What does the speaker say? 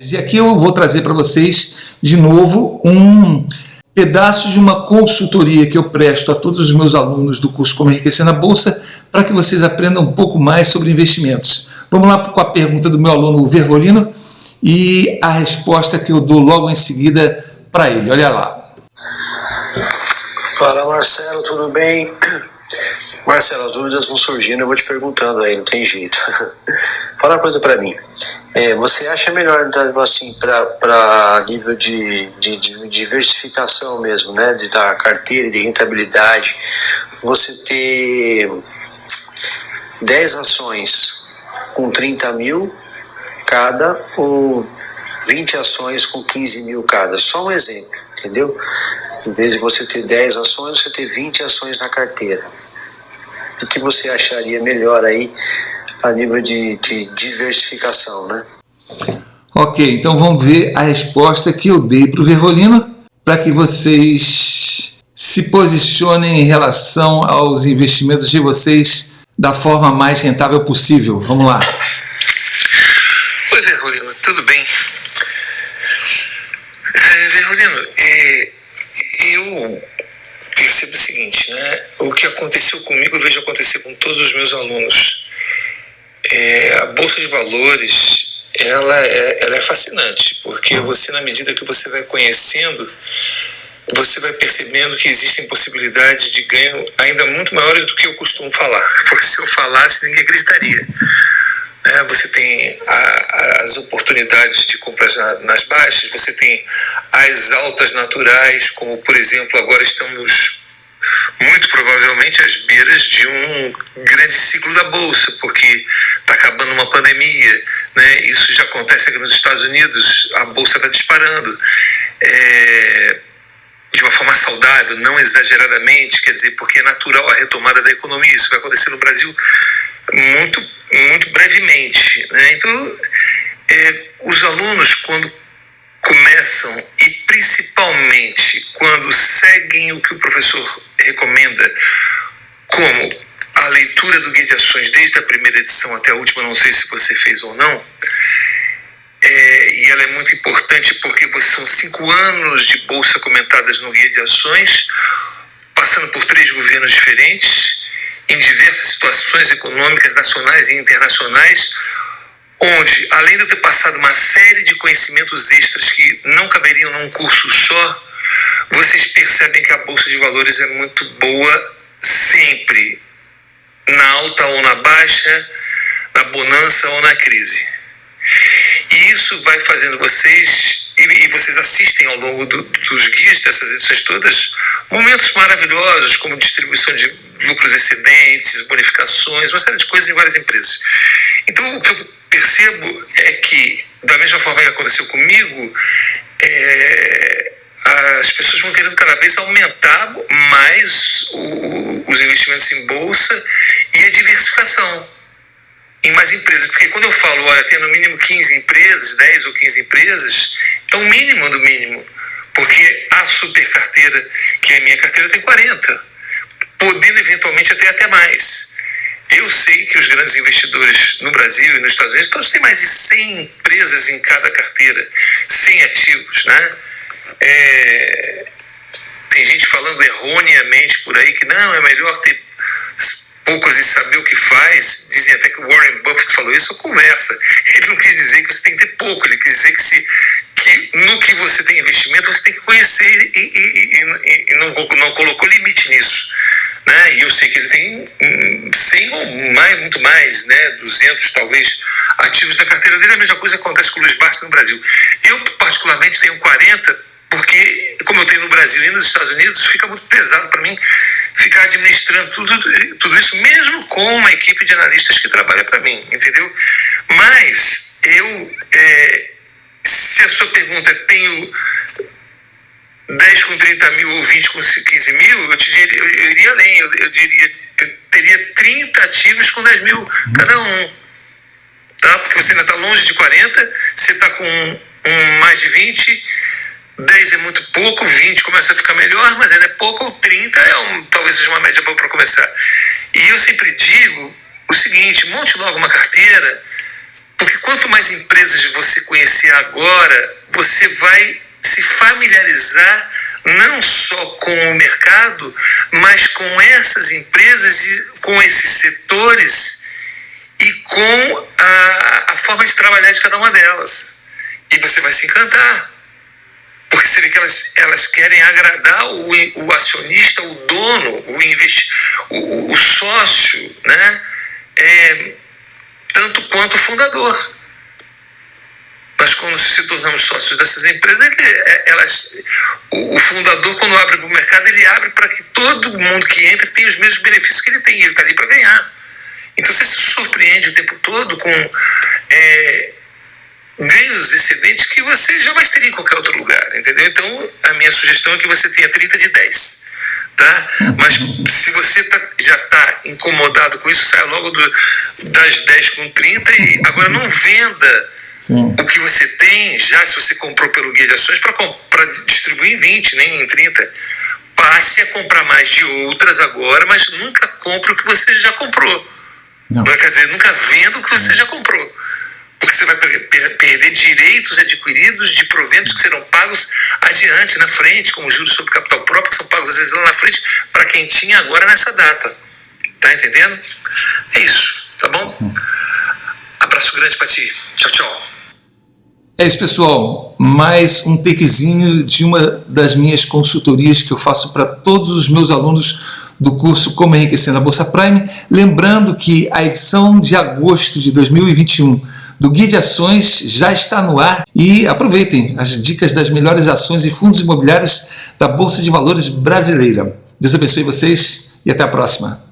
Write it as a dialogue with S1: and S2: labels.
S1: E aqui eu vou trazer para vocês de novo um pedaço de uma consultoria que eu presto a todos os meus alunos do curso Como Enriquecer na Bolsa para que vocês aprendam um pouco mais sobre investimentos. Vamos lá com a pergunta do meu aluno Vervolino e a resposta que eu dou logo em seguida para ele. Olha lá.
S2: Fala Marcelo, tudo bem? Marcelo, as dúvidas vão surgindo, eu vou te perguntando aí, não tem jeito. Fala uma coisa para mim. É, você acha melhor, então, assim, para nível de, de, de, diversificação mesmo, né, de, da carteira de rentabilidade, você ter 10 ações com 30 mil cada ou 20 ações com 15 mil cada? Só um exemplo, entendeu? Em vez de você ter 10 ações, você ter 20 ações na carteira. O que você acharia melhor aí a nível de, de diversificação, né?
S1: Ok, então vamos ver a resposta que eu dei para o Vervolino para que vocês se posicionem em relação aos investimentos de vocês da forma mais rentável possível. Vamos lá.
S3: Oi, Vervolino, tudo bem? É, Vervolino, é, eu percebo o seguinte, né? O que aconteceu comigo eu vejo acontecer com todos os meus alunos. É, a bolsa de valores ela é, ela é fascinante porque você na medida que você vai conhecendo você vai percebendo que existem possibilidades de ganho ainda muito maiores do que eu costumo falar porque se eu falasse ninguém acreditaria né? você tem a, as oportunidades de compras na, nas baixas você tem as altas naturais como por exemplo agora estamos muito provavelmente às beiras de um grande ciclo da bolsa, porque está acabando uma pandemia, né? Isso já acontece aqui nos Estados Unidos, a bolsa está disparando. É, de uma forma saudável, não exageradamente, quer dizer, porque é natural a retomada da economia. Isso vai acontecer no Brasil muito, muito brevemente. Né? Então, é, os alunos, quando começam e principalmente quando seguem o que o professor recomenda, como a leitura do guia de ações desde a primeira edição até a última, não sei se você fez ou não, é, e ela é muito importante porque são cinco anos de bolsa comentadas no guia de ações, passando por três governos diferentes, em diversas situações econômicas nacionais e internacionais, onde, além de eu ter passado uma série de conhecimentos extras que não caberiam num curso só, vocês percebem que a bolsa de valores é muito boa sempre, na alta ou na baixa, na bonança ou na crise. E isso vai fazendo vocês, e, vocês assistem ao longo do, dos guias dessas edições todas, momentos maravilhosos, como distribuição de lucros excedentes, bonificações, uma série de coisas em várias empresas. Então, o que eu percebo é que, da mesma forma que aconteceu comigo, é, as pessoas vão querendo cada vez aumentar mais o, os investimentos em bolsa e a diversificação em mais empresas. Porque quando eu falo, olha, tem no mínimo 15 empresas, 10 ou 15 empresas, é o mínimo do mínimo. Porque a super carteira, que é a minha carteira, tem 40, podendo eventualmente até até mais. Eu sei que os grandes investidores no Brasil e nos Estados Unidos, todos têm mais de 100 empresas em cada carteira, 100 ativos, né? É, tem gente falando erroneamente por aí que não, é melhor ter poucos e saber o que faz. Dizem até que o Warren Buffett falou isso, conversa. Ele não quis dizer que você tem que ter pouco, ele quis dizer que, se, que no que você tem investimento você tem que conhecer e, e, e, e não, não colocou limite nisso né? E eu sei que ele tem 100 ou mais, muito mais, né? 200 talvez ativos da carteira dele. A mesma coisa acontece com o Luiz Barça no Brasil. Eu, particularmente, tenho 40, porque, como eu tenho no Brasil e nos Estados Unidos, fica muito pesado para mim ficar administrando tudo, tudo isso, mesmo com uma equipe de analistas que trabalha para mim, entendeu? Mas eu, é, se a sua pergunta é, tenho 10 com 30 mil ou 20 com 15 mil, eu, te diria, eu, eu iria além, eu, eu, diria, eu teria 30 ativos com 10 mil cada um. Tá? Porque você ainda está longe de 40, você está com um, mais de 20, 10 é muito pouco, 20 começa a ficar melhor, mas ainda é pouco, 30 é um, talvez seja uma média boa para começar. E eu sempre digo o seguinte: monte logo uma carteira Porque quanto mais empresas você conhecer agora, você vai se familiarizar não só com o mercado, mas com essas empresas e com esses setores e com a, a forma de trabalhar de cada uma delas. E você vai se encantar. Porque você vê que elas, elas querem agradar o, o acionista, o dono, o, investi o, o sócio, né? É, tanto quanto o fundador. Nós, quando se tornamos sócios dessas empresas, é, elas, o, fundador, quando abre para o mercado, ele abre para que todo mundo que entra tenha os mesmos benefícios que ele tem, ele está ali para ganhar. Então você se surpreende o tempo todo com é, ganhos excedentes que você jamais teria em qualquer outro lugar, entendeu? Então a minha sugestão é que você tenha 30 de 10. Tá? Mas se você tá, já está incomodado com isso, saia logo do, das 10 com 30 e agora não venda Sim. o que você tem já, se você comprou pelo guia de ações, para distribuir em 20, nem em 30. Passe a comprar mais de outras agora, mas nunca compre o que você já comprou. Não. Quer dizer, nunca venda o que você já comprou. Porque você vai perder direitos adquiridos de proventos que serão pagos adiante, na frente, como juros sobre capital próprio, que são pagos às vezes lá na frente, para quem tinha agora nessa data. Tá entendendo? É isso, tá bom? Abraço grande para ti. Tchau, tchau.
S1: É isso, pessoal. Mais um takezinho de uma das minhas consultorias que eu faço para todos os meus alunos do curso Como Enriquecer na Bolsa Prime. Lembrando que a edição de agosto de 2021 do Guia de Ações já está no ar e aproveitem as dicas das melhores ações e fundos imobiliários da Bolsa de Valores brasileira. Deus abençoe vocês e até a próxima.